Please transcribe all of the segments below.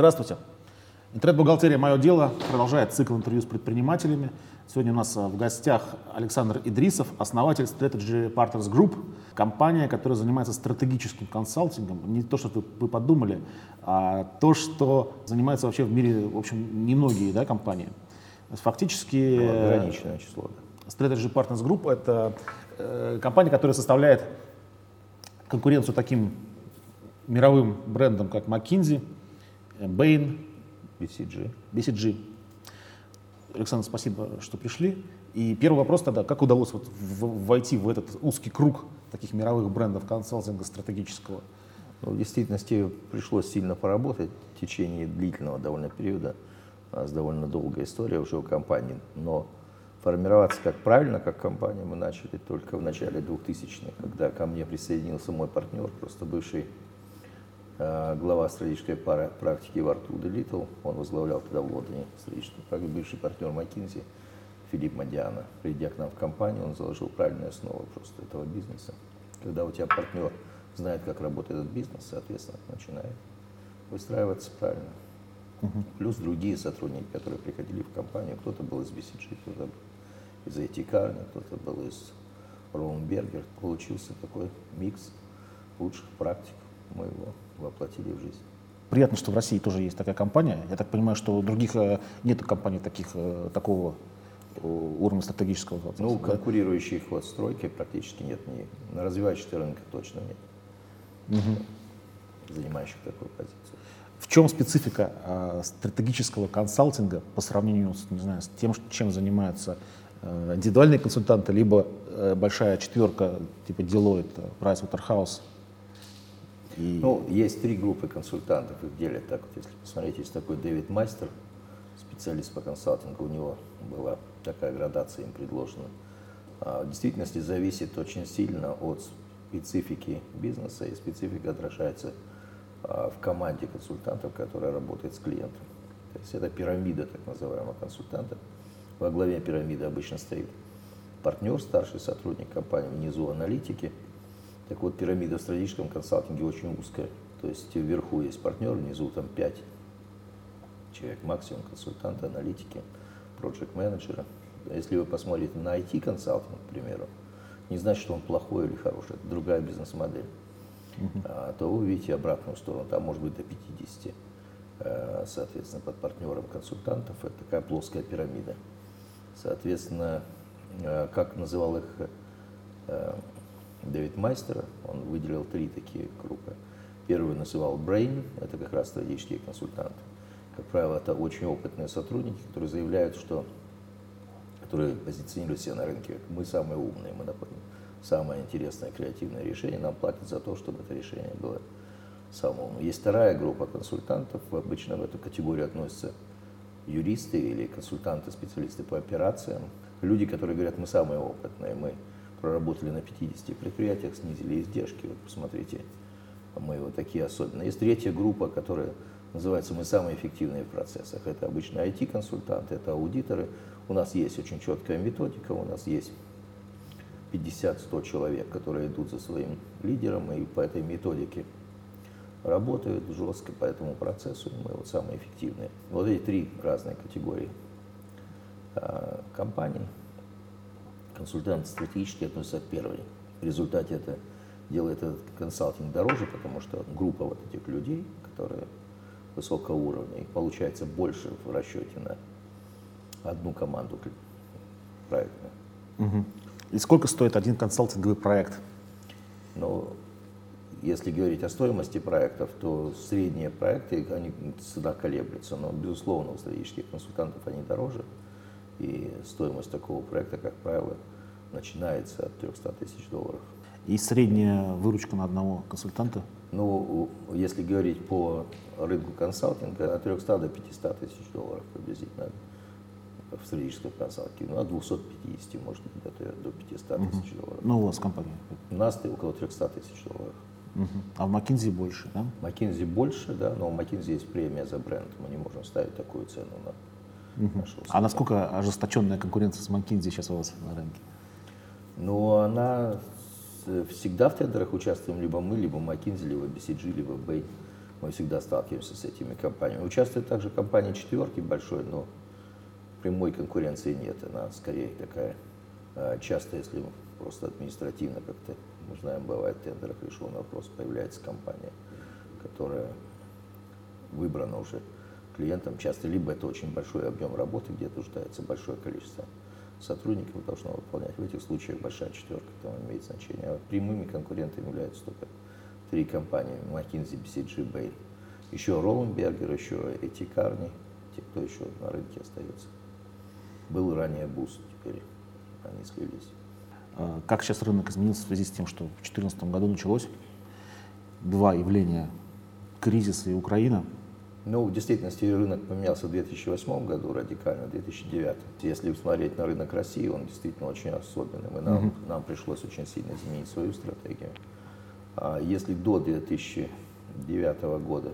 Здравствуйте. Интернет-бухгалтерия «Мое дело» продолжает цикл интервью с предпринимателями. Сегодня у нас в гостях Александр Идрисов, основатель Strategy Partners Group, компания, которая занимается стратегическим консалтингом. Не то, что вы подумали, а то, что занимается вообще в мире, в общем, немногие да, компании. Фактически... Ну, ограниченное число. Strategy Partners Group — это э, компания, которая составляет конкуренцию таким мировым брендам, как McKinsey, Bain, BCG. BCG. Александр, спасибо, что пришли. И первый вопрос тогда, как удалось вот войти в этот узкий круг таких мировых брендов консалтинга стратегического? Ну, в действительности пришлось сильно поработать в течение длительного довольно периода. У нас довольно долгая история уже у компании, но формироваться как правильно, как компания, мы начали только в начале 2000-х, когда ко мне присоединился мой партнер, просто бывший глава стратегической практики в Артуда Литл, он возглавлял тогда в Лондоне стратегическую практику, бывший партнер Маккинзи Филипп Мадиана. Придя к нам в компанию, он заложил правильную основу просто этого бизнеса. Когда у тебя партнер знает, как работает этот бизнес, соответственно, начинает выстраиваться правильно. Угу. Плюс другие сотрудники, которые приходили в компанию, кто-то был из BCG, кто-то из IT Carney, кто-то был из Роумбергер. Получился такой микс лучших практик моего воплотили в жизнь. Приятно, что в России тоже есть такая компания. Я так понимаю, что у других э, нет компаний таких, э, такого э, уровня стратегического вопроса. Ну, конкурирующих вот стройки практически нет. Ни, на развивающих рынках точно нет. Угу. Занимающих такую позицию. В чем специфика э, стратегического консалтинга по сравнению с, не знаю, с тем, чем занимаются э, индивидуальные консультанты, либо э, большая четверка типа Deloitte, Pricewaterhouse и... Ну, есть три группы консультантов, их делят так вот, если посмотреть, есть такой Дэвид Мастер, специалист по консалтингу, у него была такая градация им предложена. А, в действительности зависит очень сильно от специфики бизнеса, и специфика отражается а, в команде консультантов, которая работает с клиентом. То есть это пирамида так называемого консультанта. Во главе пирамиды обычно стоит партнер, старший сотрудник компании, внизу аналитики – так вот, пирамида в стратегическом консалтинге очень узкая. То есть вверху есть партнер, внизу там 5 человек максимум, консультанты, аналитики, проект менеджеры Если вы посмотрите на IT-консалтинг, к примеру, не значит, что он плохой или хороший, это другая бизнес-модель. Uh-huh. А, то вы увидите обратную сторону, там может быть до 50, а, соответственно, под партнером консультантов, это такая плоская пирамида. Соответственно, а, как называл их а, Дэвид Майстер, он выделил три такие круга. Первый называл Brain, это как раз стратегические консультанты. Как правило, это очень опытные сотрудники, которые заявляют, что которые позиционируют себя на рынке, мы самые умные, мы находим самое интересное креативное решение, нам платят за то, чтобы это решение было самым. Есть вторая группа консультантов, обычно в эту категорию относятся юристы или консультанты, специалисты по операциям, люди, которые говорят, мы самые опытные, мы проработали на 50 предприятиях, снизили издержки. Вот посмотрите, мы вот такие особенные. Есть третья группа, которая называется «Мы самые эффективные в процессах». Это обычно IT-консультанты, это аудиторы. У нас есть очень четкая методика, у нас есть 50-100 человек, которые идут за своим лидером и по этой методике работают жестко по этому процессу, мы вот самые эффективные. Вот эти три разные категории а, компаний – консультант стратегически относится к первой. В результате это делает этот консалтинг дороже, потому что группа вот этих людей, которые высокого уровня, их получается больше в расчете на одну команду проектную. Угу. И сколько стоит один консалтинговый проект? Ну, если говорить о стоимости проектов, то средние проекты, они всегда колеблются, но, безусловно, у стратегических консультантов они дороже, и стоимость такого проекта, как правило, начинается от 300 тысяч долларов. И средняя выручка на одного консультанта? Ну, если говорить по рынку консалтинга, от 300 до 500 тысяч долларов приблизительно в стратегическом консалтинге. Ну, от 250, может быть, до 500 тысяч долларов. Ну, у вас компания? У нас около 300 тысяч долларов. Угу. А в McKinsey больше, да? McKinsey больше, да, но у McKinsey есть премия за бренд. Мы не можем ставить такую цену на угу. А насколько ожесточенная конкуренция с McKinsey сейчас у вас на рынке? Но она всегда в тендерах участвуем либо мы, либо McKinsey, либо BCG, либо Bain. Мы всегда сталкиваемся с этими компаниями. Участвует также компания четверки большой, но прямой конкуренции нет. Она скорее такая а, часто, если просто административно как-то, мы знаем, бывает в тендерах решен вопрос, появляется компания, которая выбрана уже клиентам. Часто либо это очень большой объем работы, где нуждается большое количество сотрудников должно выполнять. В этих случаях большая четверка там имеет значение. А прямыми конкурентами являются только три компании. McKinsey, BCG, Bain. Еще Ролленбергер, еще эти Карни, те, кто еще на рынке остается. Был ранее Буст, теперь они слились. А как сейчас рынок изменился в связи с тем, что в 2014 году началось два явления кризиса и Украина – ну, в действительности рынок поменялся в 2008 году радикально, в 2009. Если смотреть на рынок России, он действительно очень особенный. И нам, mm-hmm. нам пришлось очень сильно изменить свою стратегию. А если до 2009 года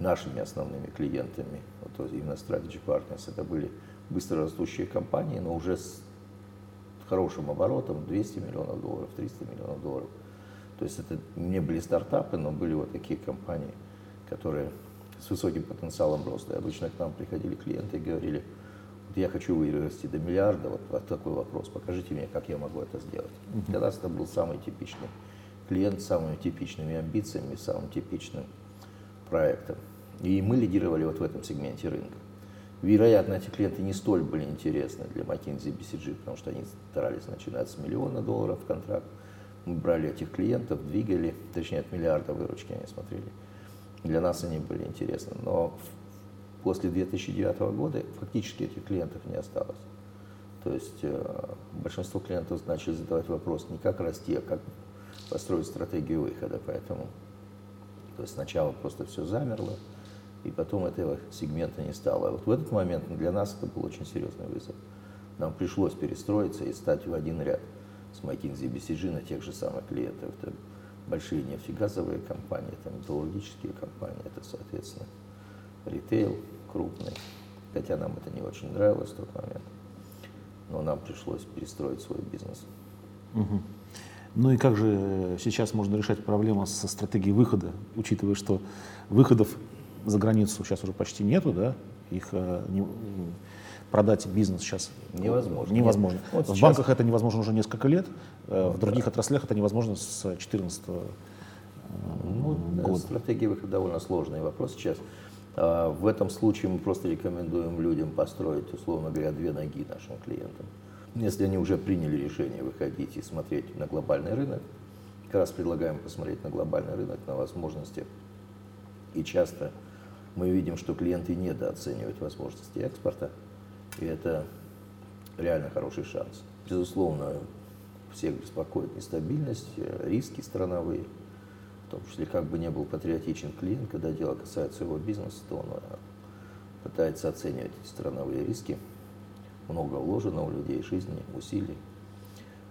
нашими основными клиентами, вот именно Strategy Partners, это были быстро растущие компании, но уже с хорошим оборотом 200 миллионов долларов, 300 миллионов долларов. То есть это не были стартапы, но были вот такие компании, которые с высоким потенциалом роста. И обычно к нам приходили клиенты и говорили, вот я хочу вырасти до миллиарда, вот, вот такой вопрос, покажите мне, как я могу это сделать. Uh-huh. Для нас это был самый типичный клиент с самыми типичными амбициями, самым типичным проектом. И мы лидировали вот в этом сегменте рынка. Вероятно, эти клиенты не столь были интересны для McKinsey и BCG, потому что они старались начинать с миллиона долларов в контракт. Мы брали этих клиентов, двигали, точнее от миллиарда выручки они смотрели для нас они были интересны. Но после 2009 года фактически этих клиентов не осталось. То есть э, большинство клиентов начали задавать вопрос не как расти, а как построить стратегию выхода. Поэтому то есть сначала просто все замерло, и потом этого сегмента не стало. Вот в этот момент для нас это был очень серьезный вызов. Нам пришлось перестроиться и стать в один ряд с McKinsey и BCG на тех же самых клиентов. Большие нефтегазовые компании, это металлургические компании, это, соответственно, ритейл крупный. Хотя нам это не очень нравилось в тот момент, но нам пришлось перестроить свой бизнес. Угу. Ну и как же сейчас можно решать проблему со стратегией выхода, учитывая, что выходов за границу сейчас уже почти нету, да? Их э, не, продать бизнес сейчас невозможно. невозможно. Вот в сейчас... банках это невозможно уже несколько лет, э, в других да. отраслях это невозможно с 2014 э, ну, года. Стратегия выхода довольно сложный вопрос сейчас. А, в этом случае мы просто рекомендуем людям построить, условно говоря, две ноги нашим клиентам. Если они уже приняли решение выходить и смотреть на глобальный рынок, как раз предлагаем посмотреть на глобальный рынок, на возможности. И часто мы видим, что клиенты недооценивают возможности экспорта. И это реально хороший шанс. Безусловно, всех беспокоит нестабильность, э, риски страновые. В том числе, как бы не был патриотичен клиент, когда дело касается его бизнеса, то он э, пытается оценивать эти страновые риски. Много вложено у людей жизни, усилий.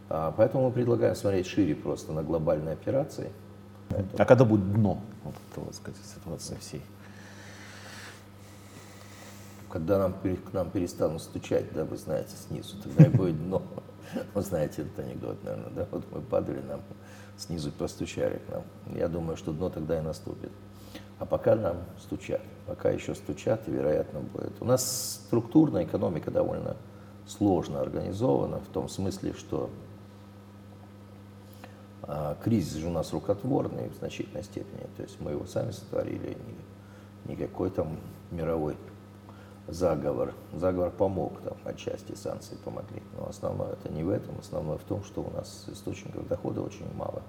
А, поэтому мы предлагаем смотреть шире просто на глобальные операции. А когда будет дно вот, вот, сказать, ситуации всей? Когда нам, к нам перестанут стучать, да, вы знаете, снизу, тогда и будет дно. Вы знаете этот анекдот, наверное, да? Вот мы падали, нам снизу постучали к нам. Я думаю, что дно тогда и наступит. А пока нам стучат, пока еще стучат, и, вероятно, будет. У нас структурная экономика довольно сложно организована, в том смысле, что а, кризис же у нас рукотворный в значительной степени. То есть мы его сами сотворили, никакой там мировой заговор. Заговор помог там отчасти, санкции помогли. Но основное это не в этом, основное в том, что у нас источников дохода очень мало.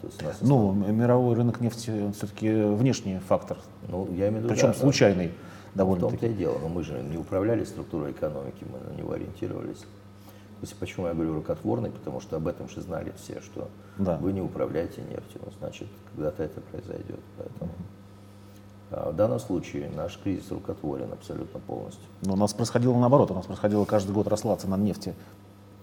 То есть у нас ну, мировой рынок нефти он все-таки внешний фактор. Ну, я имею в виду, Причем да, случайный довольно. В том-то и дело. Но мы же не управляли структурой экономики, мы на него ориентировались. То есть почему я говорю рукотворный, потому что об этом же знали все, что да. вы не управляете нефтью, ну, значит, когда-то это произойдет. Поэтому... А в данном случае наш кризис рукотворен абсолютно полностью. Но у нас происходило наоборот, у нас происходило каждый год росла цена нефти,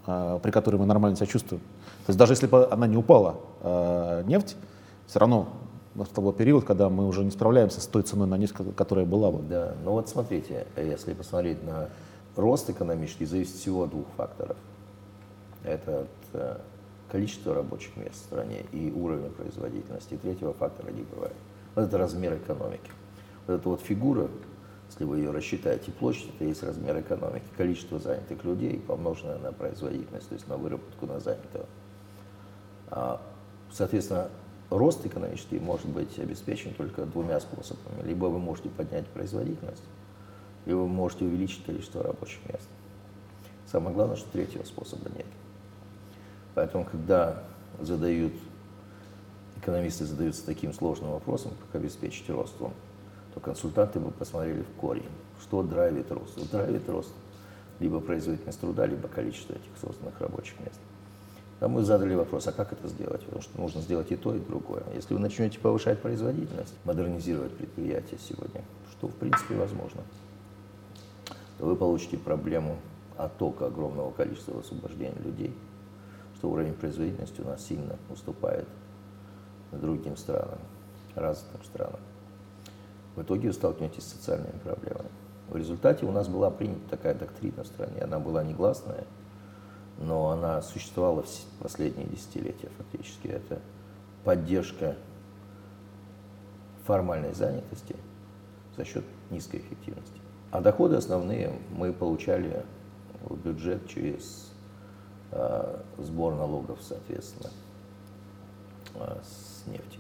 а, при которой мы нормально себя чувствуем. То есть даже если бы она не упала, а, нефть, все равно был период, когда мы уже не справляемся с той ценой на нефть, которая была бы. Да, ну вот смотрите, если посмотреть на рост экономический, зависит всего от двух факторов. Это э, количества рабочих мест в стране и уровень производительности. И третьего фактора не бывает. Вот это размер экономики. Вот эта вот фигура, если вы ее рассчитаете, площадь, это есть размер экономики, количество занятых людей, помноженное на производительность, то есть на выработку на занятого. А, соответственно, рост экономический может быть обеспечен только двумя способами. Либо вы можете поднять производительность, либо вы можете увеличить количество рабочих мест. Самое главное, что третьего способа нет. Поэтому, когда задают, экономисты задаются таким сложным вопросом, как обеспечить рост, то консультанты бы посмотрели в корень, что драйвит рост. Вот драйвит рост либо производительность труда, либо количество этих созданных рабочих мест. Там мы задали вопрос, а как это сделать? Потому что нужно сделать и то, и другое. Если вы начнете повышать производительность, модернизировать предприятие сегодня, что в принципе возможно, то вы получите проблему оттока огромного количества освобождения людей, что уровень производительности у нас сильно уступает другим странам, развитым странам. В итоге вы столкнетесь с социальными проблемами. В результате у нас была принята такая доктрина в стране, она была негласная, но она существовала в последние десятилетия фактически. Это поддержка формальной занятости за счет низкой эффективности. А доходы основные мы получали в бюджет через э, сбор налогов, соответственно, э, нефти.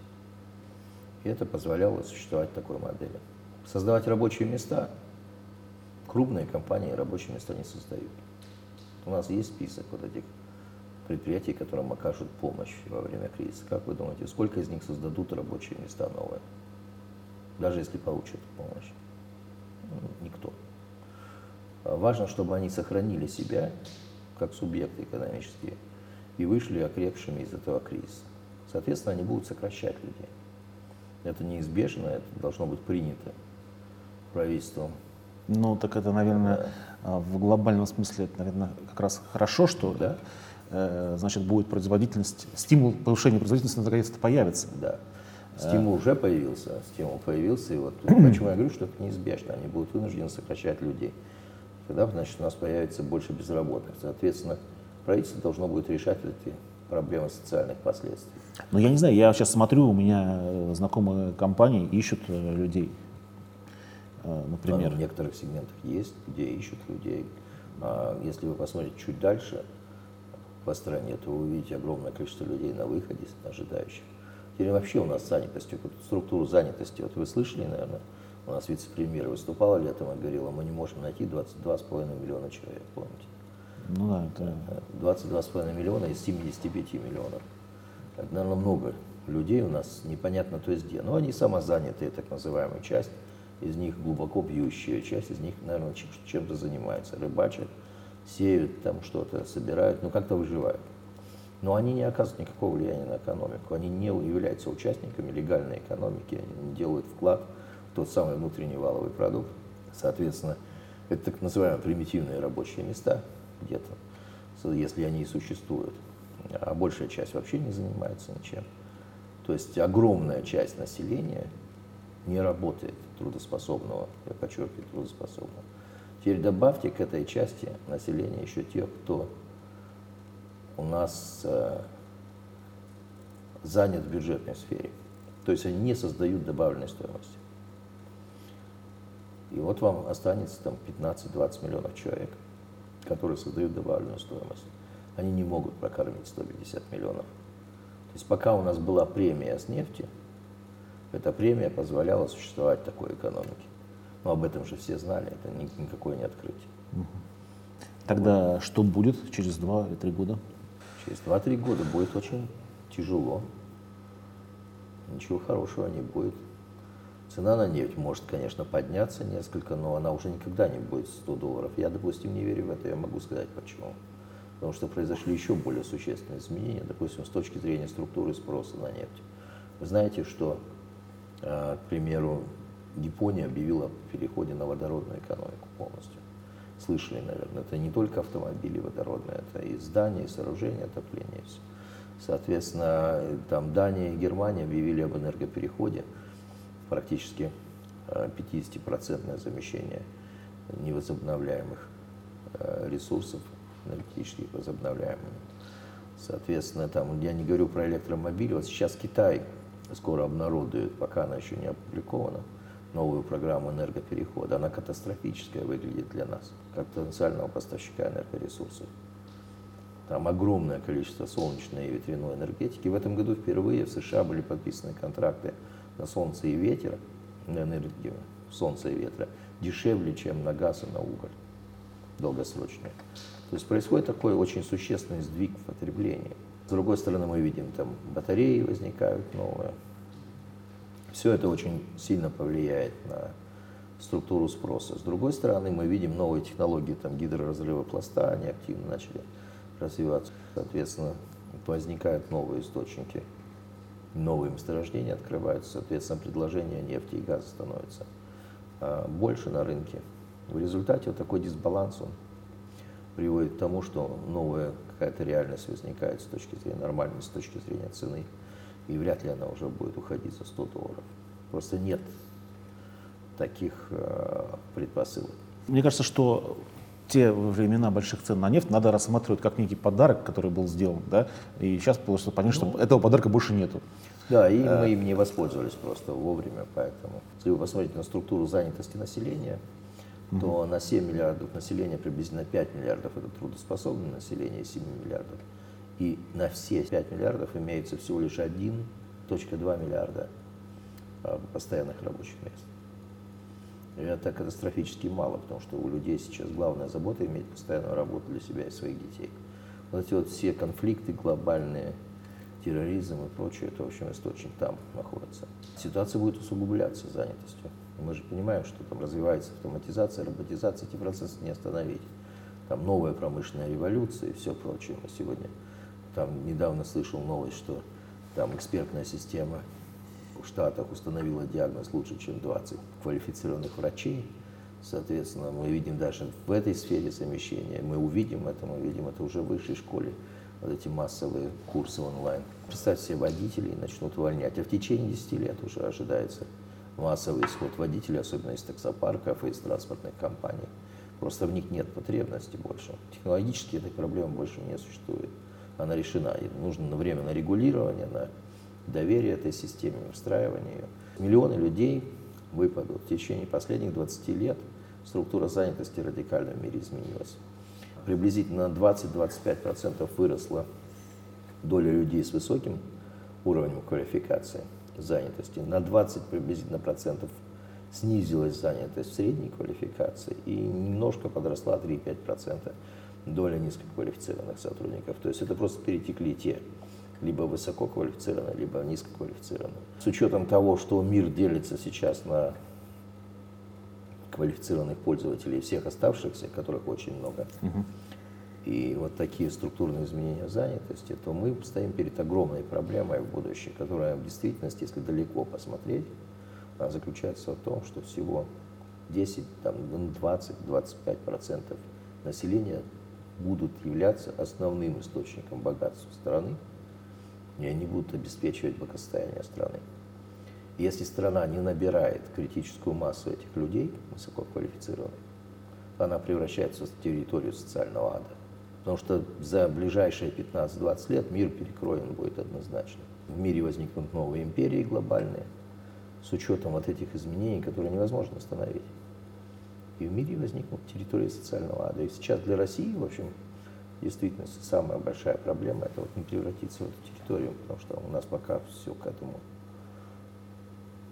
И это позволяло существовать такой модели. Создавать рабочие места, крупные компании рабочие места не создают. У нас есть список вот этих предприятий, которым окажут помощь во время кризиса. Как вы думаете, сколько из них создадут рабочие места новые? Даже если получат помощь. Никто. Важно, чтобы они сохранили себя как субъекты экономические и вышли окрепшими из этого кризиса. Соответственно, они будут сокращать людей. Это неизбежно, это должно быть принято правительством ну, так это, наверное, а, в глобальном смысле, это, наверное, как раз хорошо, что да. э, значит, будет производительность, стимул повышения производительности наконец-то появится. Да. Стимул уже появился, стимул появился, и вот почему я говорю, что это неизбежно, они будут вынуждены сокращать людей. Тогда, значит, у нас появится больше безработных. Соответственно, правительство должно будет решать эти проблемы социальных последствий. Ну, я не знаю, я сейчас смотрю, у меня э, знакомые компании ищут э, людей Э, например? в некоторых сегментах есть, где ищут людей. А если вы посмотрите чуть дальше по стране, то вы увидите огромное количество людей на выходе, ожидающих. Теперь вообще у нас занятость, структуру занятости, вот вы слышали, наверное, у нас вице-премьер выступала летом и говорила, мы не можем найти 22,5 миллиона человек, помните? Ну да, это... 22,5 миллиона из 75 миллионов. Это, наверное, много людей у нас, непонятно то есть где. Но они самозанятые, так называемая часть из них глубоко бьющие, часть из них, наверное, чем-то занимается, рыбачат, сеют там что-то, собирают, ну, как-то выживают. Но они не оказывают никакого влияния на экономику, они не являются участниками легальной экономики, они не делают вклад в тот самый внутренний валовый продукт. Соответственно, это так называемые примитивные рабочие места где-то, если они и существуют. А большая часть вообще не занимается ничем. То есть огромная часть населения не работает трудоспособного, я подчеркиваю, трудоспособного. Теперь добавьте к этой части населения еще тех, кто у нас э, занят в бюджетной сфере. То есть они не создают добавленной стоимости. И вот вам останется там 15-20 миллионов человек, которые создают добавленную стоимость. Они не могут прокормить 150 миллионов. То есть пока у нас была премия с нефти, эта премия позволяла существовать такой экономике. Но об этом же все знали, это никакое не открытие. Тогда вот. что будет через 2-3 года? Через 2-3 года будет очень тяжело. Ничего хорошего не будет. Цена на нефть может, конечно, подняться несколько, но она уже никогда не будет 100 долларов. Я, допустим, не верю в это, я могу сказать почему. Потому что произошли еще более существенные изменения, допустим, с точки зрения структуры спроса на нефть. Вы знаете, что а, к примеру, Япония объявила о переходе на водородную экономику полностью. Слышали, наверное, это не только автомобили водородные, это и здания, и сооружения отопления. Все. Соответственно, там Дания и Германия объявили об энергопереходе, практически 50% а, замещение невозобновляемых а, ресурсов энергетических возобновляемыми. Соответственно, там, я не говорю про электромобили, вот сейчас Китай скоро обнародует, пока она еще не опубликована, новую программу энергоперехода. Она катастрофическая выглядит для нас, как потенциального поставщика энергоресурсов. Там огромное количество солнечной и ветряной энергетики. В этом году впервые в США были подписаны контракты на солнце и ветер, на энергию солнца и ветра, дешевле, чем на газ и на уголь долгосрочные. То есть происходит такой очень существенный сдвиг в потреблении. С другой стороны, мы видим, там батареи возникают новые. Все это очень сильно повлияет на структуру спроса. С другой стороны, мы видим новые технологии там, гидроразрыва пласта, они активно начали развиваться. Соответственно, возникают новые источники, новые месторождения открываются, соответственно, предложение нефти и газа становится а, больше на рынке. В результате вот такой дисбаланс он приводит к тому, что новая какая-то реальность возникает с точки зрения нормальной, с точки зрения цены, и вряд ли она уже будет уходить за 100 долларов. Просто нет таких э, предпосылок. Мне кажется, что те времена больших цен на нефть надо рассматривать как некий подарок, который был сделан, да, и сейчас просто понять, что ну, этого подарка больше нету. Да, и а, мы им не воспользовались просто вовремя, поэтому. Если вы посмотрите на структуру занятости населения, то на 7 миллиардов населения приблизительно 5 миллиардов это трудоспособное население, 7 миллиардов. И на все 5 миллиардов имеется всего лишь 1.2 миллиарда а, постоянных рабочих мест. Это катастрофически мало, потому что у людей сейчас главная забота иметь постоянную работу для себя и своих детей. Вот эти вот все конфликты глобальные, терроризм и прочее, это, в общем, источник там находится. Ситуация будет усугубляться занятостью. Мы же понимаем, что там развивается автоматизация, роботизация, эти процессы не остановить. Там новая промышленная революция и все прочее. Мы сегодня там недавно слышал новость, что там экспертная система в Штатах установила диагноз лучше, чем 20 квалифицированных врачей. Соответственно, мы видим даже в этой сфере замещения, мы увидим это, мы видим это уже в высшей школе, вот эти массовые курсы онлайн. Представьте себе, водителей начнут увольнять, а в течение 10 лет уже ожидается массовый исход водителей, особенно из таксопарков и из транспортных компаний. Просто в них нет потребности больше. Технологически этой проблемы больше не существует. Она решена. И нужно время на регулирование, на доверие этой системе, встраивание ее. Миллионы людей выпадут. В течение последних 20 лет структура занятости радикально в мире изменилась. Приблизительно на 20-25% выросла доля людей с высоким уровнем квалификации – занятости. На 20 приблизительно процентов снизилась занятость средней квалификации и немножко подросла 3-5 процента доля низкоквалифицированных сотрудников. То есть это просто перетекли те, либо высококвалифицированные, либо низкоквалифицированные. С учетом того, что мир делится сейчас на квалифицированных пользователей и всех оставшихся, которых очень много, и вот такие структурные изменения занятости, то мы стоим перед огромной проблемой в будущем, которая в действительности, если далеко посмотреть, заключается в том, что всего 10, там, 20-25% процентов населения будут являться основным источником богатства страны, и они будут обеспечивать благосостояние страны. Если страна не набирает критическую массу этих людей, высококвалифицированных, она превращается в территорию социального ада. Потому что за ближайшие 15-20 лет мир перекроен будет однозначно. В мире возникнут новые империи глобальные, с учетом вот этих изменений, которые невозможно остановить. И в мире возникнут территории социального ада. И сейчас для России, в общем, действительно самая большая проблема это вот не превратиться в эту территорию, потому что у нас пока все к этому,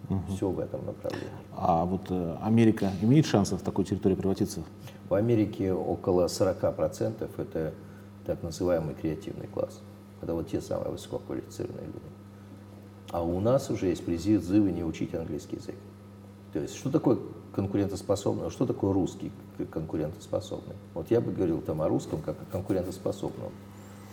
угу. все в этом направлении. А вот э, Америка имеет шансы в такой территории превратиться? В Америке около 40% это так называемый креативный класс. Это вот те самые высококвалифицированные люди. А у нас уже есть призывы не учить английский язык. То есть, что такое конкурентоспособный, что такое русский конкурентоспособный? Вот я бы говорил там о русском как о конкурентоспособном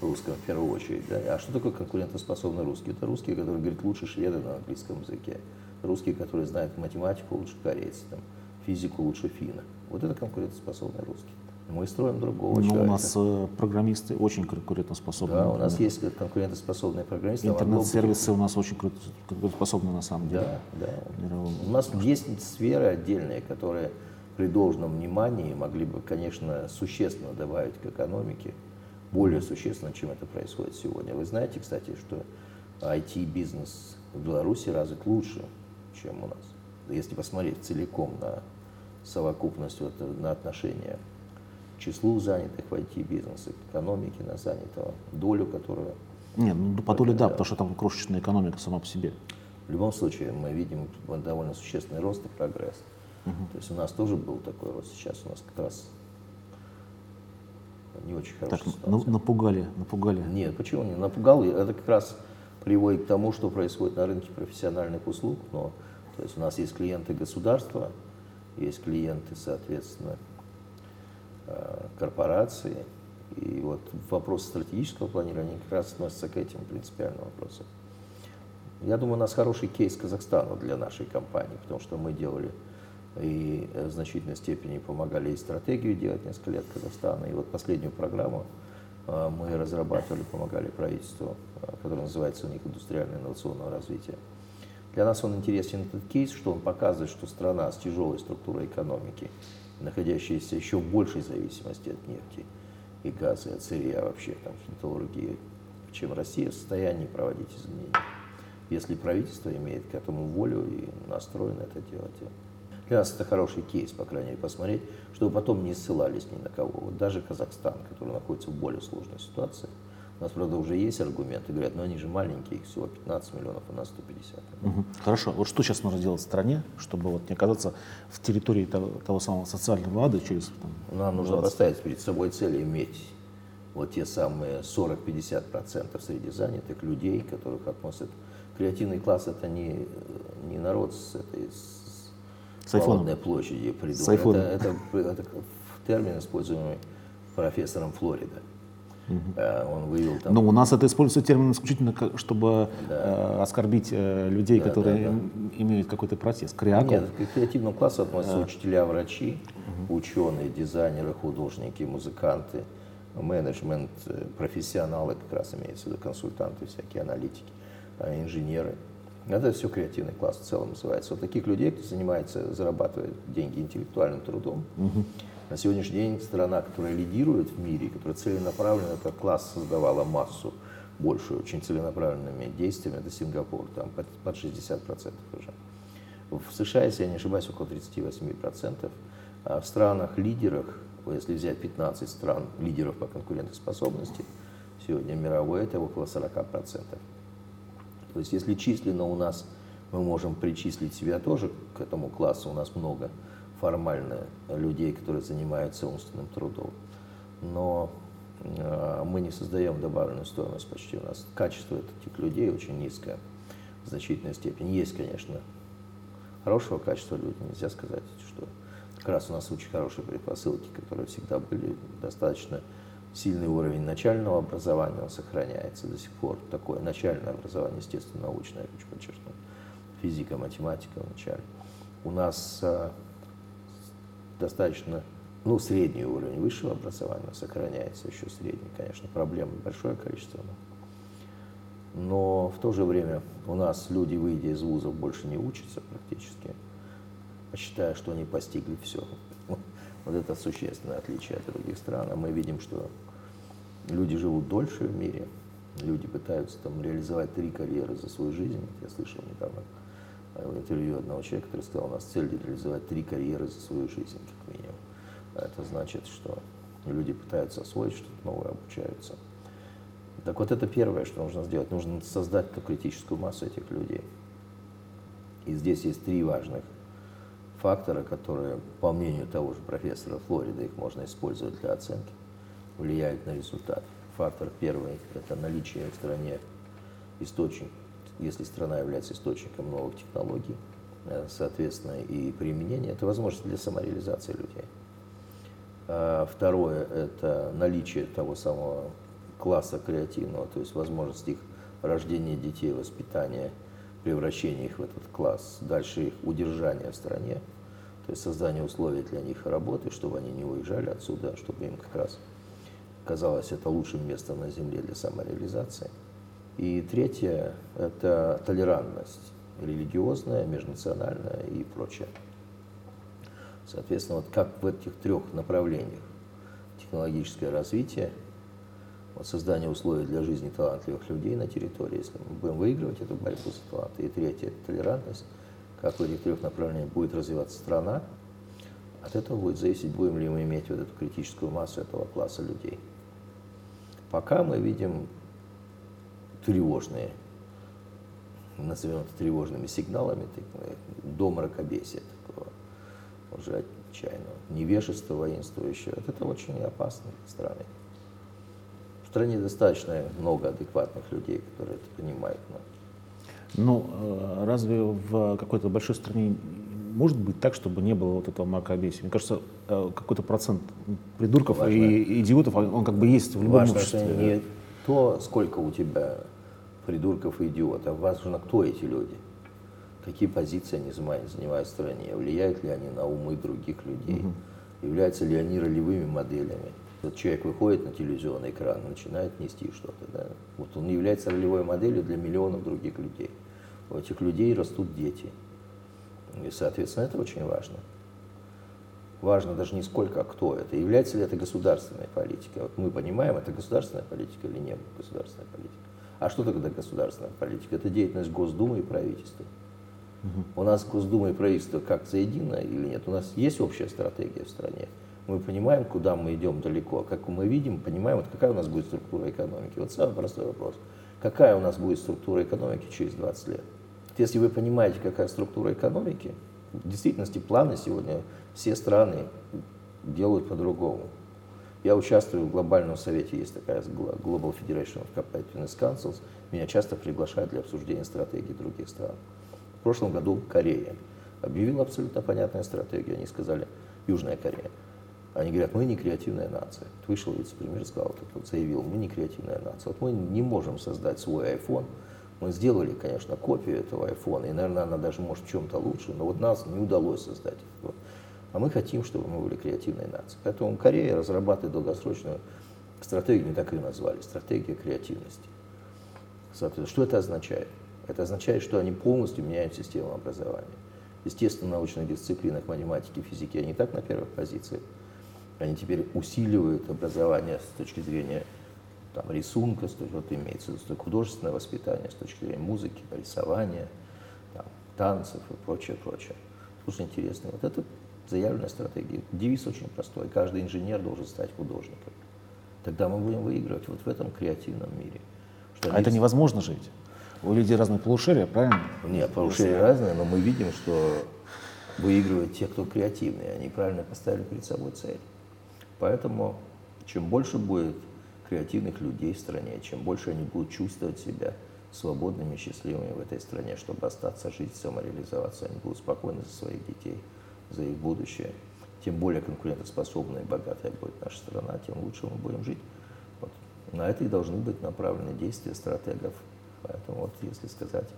русском в первую очередь. Да? А что такое конкурентоспособный русский? Это русский, который говорит лучше шведа на английском языке. Русский, который знает математику лучше корейца, там, физику лучше финна. Вот это конкурентоспособный русский. Мы строим другого Но человека. у нас э, программисты очень конкурентоспособны. Да, у нас есть конкурентоспособные программисты. Интернет-сервисы у нас очень конкурентоспособны на самом деле. Да, да. Мировом. У нас есть сферы отдельные, которые при должном внимании могли бы, конечно, существенно добавить к экономике, более существенно, чем это происходит сегодня. Вы знаете, кстати, что IT-бизнес в Беларуси развит лучше, чем у нас. Если посмотреть целиком на совокупность, вот, на отношения числу занятых в IT-бизнесе, к экономике на занятого, долю, которую... Нет, ну по доле да, потому что там крошечная экономика сама по себе. В любом случае мы видим довольно существенный рост и прогресс. Угу. То есть у нас тоже был такой рост, сейчас у нас как раз не очень хорошая так, ситуация. Напугали, напугали. Нет, почему не напугал? Это как раз приводит к тому, что происходит на рынке профессиональных услуг. Но, то есть у нас есть клиенты государства, есть клиенты, соответственно, корпорации. И вот вопрос стратегического планирования как раз относится к этим принципиальным вопросам. Я думаю, у нас хороший кейс Казахстана для нашей компании, потому что мы делали и в значительной степени помогали и стратегию делать несколько лет Казахстана. И вот последнюю программу э, мы разрабатывали, помогали правительству, э, которая называется у них индустриальное инновационное развитие. Для нас он интересен этот кейс, что он показывает, что страна с тяжелой структурой экономики, находящаяся еще в большей зависимости от нефти и газа, от сырья вообще, там, металлургии, чем Россия, в состоянии проводить изменения. Если правительство имеет к этому волю и настроено это делать. Для нас это хороший кейс, по крайней мере, посмотреть, чтобы потом не ссылались ни на кого. Вот даже Казахстан, который находится в более сложной ситуации, у нас, правда, уже есть аргументы, говорят, но они же маленькие, их всего 15 миллионов, а у нас 150. Угу. Хорошо. Вот что сейчас нужно делать в стране, чтобы вот не оказаться в территории того, того самого социального ада через... Там, Нам нужно поставить перед собой цель иметь вот те самые 40-50% среди занятых людей, которых относят... Креативный класс – это не, не народ с этой с айфоном. площади придумал. Это, это, это термин, используемый профессором Флорида. Угу. Он вывел там... Но у нас это используется термин исключительно, чтобы да. э, оскорбить э, людей, да, которые да, да. имеют какой-то протест. Криакл. Нет, к креативному классу относятся а. учителя, врачи, угу. ученые, дизайнеры, художники, музыканты, менеджмент, профессионалы, как раз имеется в виду консультанты, всякие аналитики, инженеры. Это все креативный класс в целом называется. Вот таких людей, кто занимается, зарабатывает деньги интеллектуальным трудом. Угу. На сегодняшний день страна, которая лидирует в мире, которая целенаправленно этот класс создавала массу большую, очень целенаправленными действиями, это Сингапур, там под, под 60% уже. В США, если я не ошибаюсь, около 38%. А в странах-лидерах, если взять 15 стран лидеров по конкурентоспособности, сегодня мировой, это около 40%. То есть если численно у нас мы можем причислить себя тоже к этому классу, у нас много формально людей, которые занимаются умственным трудом, но э, мы не создаем добавленную стоимость почти. У нас качество этих людей очень низкое в значительной степени. Есть, конечно, хорошего качества люди, нельзя сказать, что как раз у нас очень хорошие предпосылки, которые всегда были достаточно сильный уровень начального образования, он сохраняется до сих пор. Такое начальное образование, естественно, научное, я хочу подчеркнуть. Физика, математика в начале. У нас а, достаточно, ну, средний уровень высшего образования сохраняется, еще средний, конечно, проблем большое количество. Но, в то же время у нас люди, выйдя из вузов, больше не учатся практически, считая, что они постигли все. Вот это существенное отличие от других стран. А мы видим, что люди живут дольше в мире, люди пытаются там реализовать три карьеры за свою жизнь. Я слышал недавно интервью одного человека, который сказал, у нас цель реализовать три карьеры за свою жизнь, как минимум. А это значит, что люди пытаются освоить что-то новое, обучаются. Так вот это первое, что нужно сделать. Нужно создать эту критическую массу этих людей. И здесь есть три важных фактора, которые, по мнению того же профессора Флорида, их можно использовать для оценки, влияют на результат. Фактор первый – это наличие в стране источник, если страна является источником новых технологий, э, соответственно, и применения, это возможность для самореализации людей. А второе – это наличие того самого класса креативного, то есть возможность их рождения детей, воспитания – превращение их в этот класс, дальше их удержание в стране, то есть создание условий для них работы, чтобы они не уезжали отсюда, чтобы им как раз казалось это лучшим местом на Земле для самореализации. И третье – это толерантность религиозная, межнациональная и прочее. Соответственно, вот как в этих трех направлениях технологическое развитие, вот создание условий для жизни талантливых людей на территории, если мы будем выигрывать эту борьбу за таланты. И третье – это толерантность. Как в этих трех направлениях будет развиваться страна, от этого будет зависеть, будем ли мы иметь вот эту критическую массу этого класса людей. Пока мы видим тревожные, назовем это тревожными сигналами, до мракобесия такого, уже отчаянного, невежества воинствующего. Это очень опасно для страны. В стране достаточно много адекватных людей, которые это понимают. Но... Ну, э, разве в какой-то большой стране может быть так, чтобы не было вот этого мракобесия? Мне кажется, э, какой-то процент придурков Важно. и идиотов, он как бы есть в любом Важно, обществе. Не то, сколько у тебя придурков и идиотов, важно, кто эти люди, какие позиции они занимают, занимают в стране, влияют ли они на умы других людей, угу. являются ли они ролевыми моделями. Вот человек выходит на телевизионный экран, начинает нести что-то. Да? Вот он является ролевой моделью для миллионов других людей. У этих людей растут дети. И, соответственно, это очень важно. Важно даже не сколько, а кто это. Является ли это государственной политикой. Вот мы понимаем, это государственная политика или не государственная политика. А что тогда государственная политика? Это деятельность Госдумы и правительства. Угу. У нас Госдума и правительство как заедино или нет? У нас есть общая стратегия в стране. Мы понимаем, куда мы идем далеко. Как мы видим, понимаем, вот какая у нас будет структура экономики. Вот самый простой вопрос. Какая у нас будет структура экономики через 20 лет? Если вы понимаете, какая структура экономики, в действительности планы сегодня все страны делают по-другому. Я участвую в глобальном совете, есть такая Global Federation of Competitiveness Councils. Меня часто приглашают для обсуждения стратегий других стран. В прошлом году Корея объявила абсолютно понятную стратегию. Они сказали, Южная Корея. Они говорят, мы не креативная нация. Вышел вице-премьер, сказал, вот заявил, мы не креативная нация. Вот мы не можем создать свой iPhone, мы сделали, конечно, копию этого iPhone, и, наверное, она даже может в чем-то лучше, но вот нас не удалось создать. Вот. А мы хотим, чтобы мы были креативной нацией. Поэтому Корея разрабатывает долгосрочную стратегию, не так ее назвали, стратегия креативности. Соответственно, что это означает? Это означает, что они полностью меняют систему образования. Естественно, в научных дисциплинах математики, физики они так на первых позициях. Они теперь усиливают образование с точки зрения там, рисунка, с точки, вот имеется с точки художественного воспитания, с точки зрения музыки, рисования, там, танцев и прочее, прочее. Слушай, интересно. Вот это заявленная стратегия. Девиз очень простой. Каждый инженер должен стать художником. Тогда мы будем выигрывать вот в этом креативном мире. Что а это невозможно жить? У людей разные полушария, правильно? Нет, полушария разные, но мы видим, что выигрывают те, кто креативные. Они правильно поставили перед собой цель. Поэтому чем больше будет креативных людей в стране, чем больше они будут чувствовать себя свободными, счастливыми в этой стране, чтобы остаться жить, самореализоваться, они будут спокойны за своих детей, за их будущее. Тем более конкурентоспособная и богатая будет наша страна, тем лучше мы будем жить. Вот. На это и должны быть направлены действия стратегов. Поэтому вот если сказать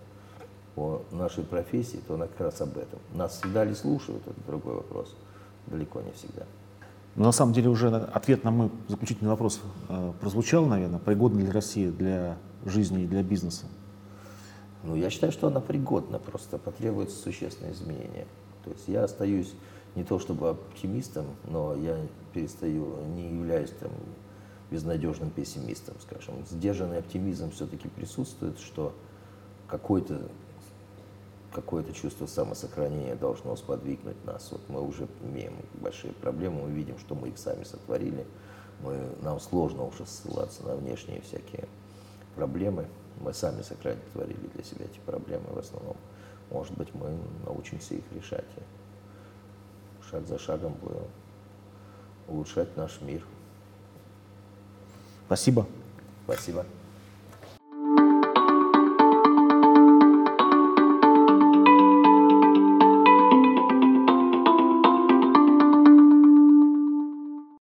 о нашей профессии, то она как раз об этом. Нас всегда ли слушают, это другой вопрос. Далеко не всегда. Но на самом деле уже ответ на мой заключительный вопрос э, прозвучал, наверное. Пригодна ли Россия для жизни и для бизнеса? Ну, я считаю, что она пригодна, просто потребуется существенные изменения. То есть я остаюсь не то чтобы оптимистом, но я перестаю, не являюсь там безнадежным пессимистом, скажем. Сдержанный оптимизм все-таки присутствует, что какой-то какое-то чувство самосохранения должно сподвигнуть нас. Вот мы уже имеем большие проблемы, мы видим, что мы их сами сотворили. Мы, нам сложно уже ссылаться на внешние всякие проблемы. Мы сами сотворили для себя эти проблемы в основном. Может быть, мы научимся их решать. И шаг за шагом будем улучшать наш мир. Спасибо. Спасибо.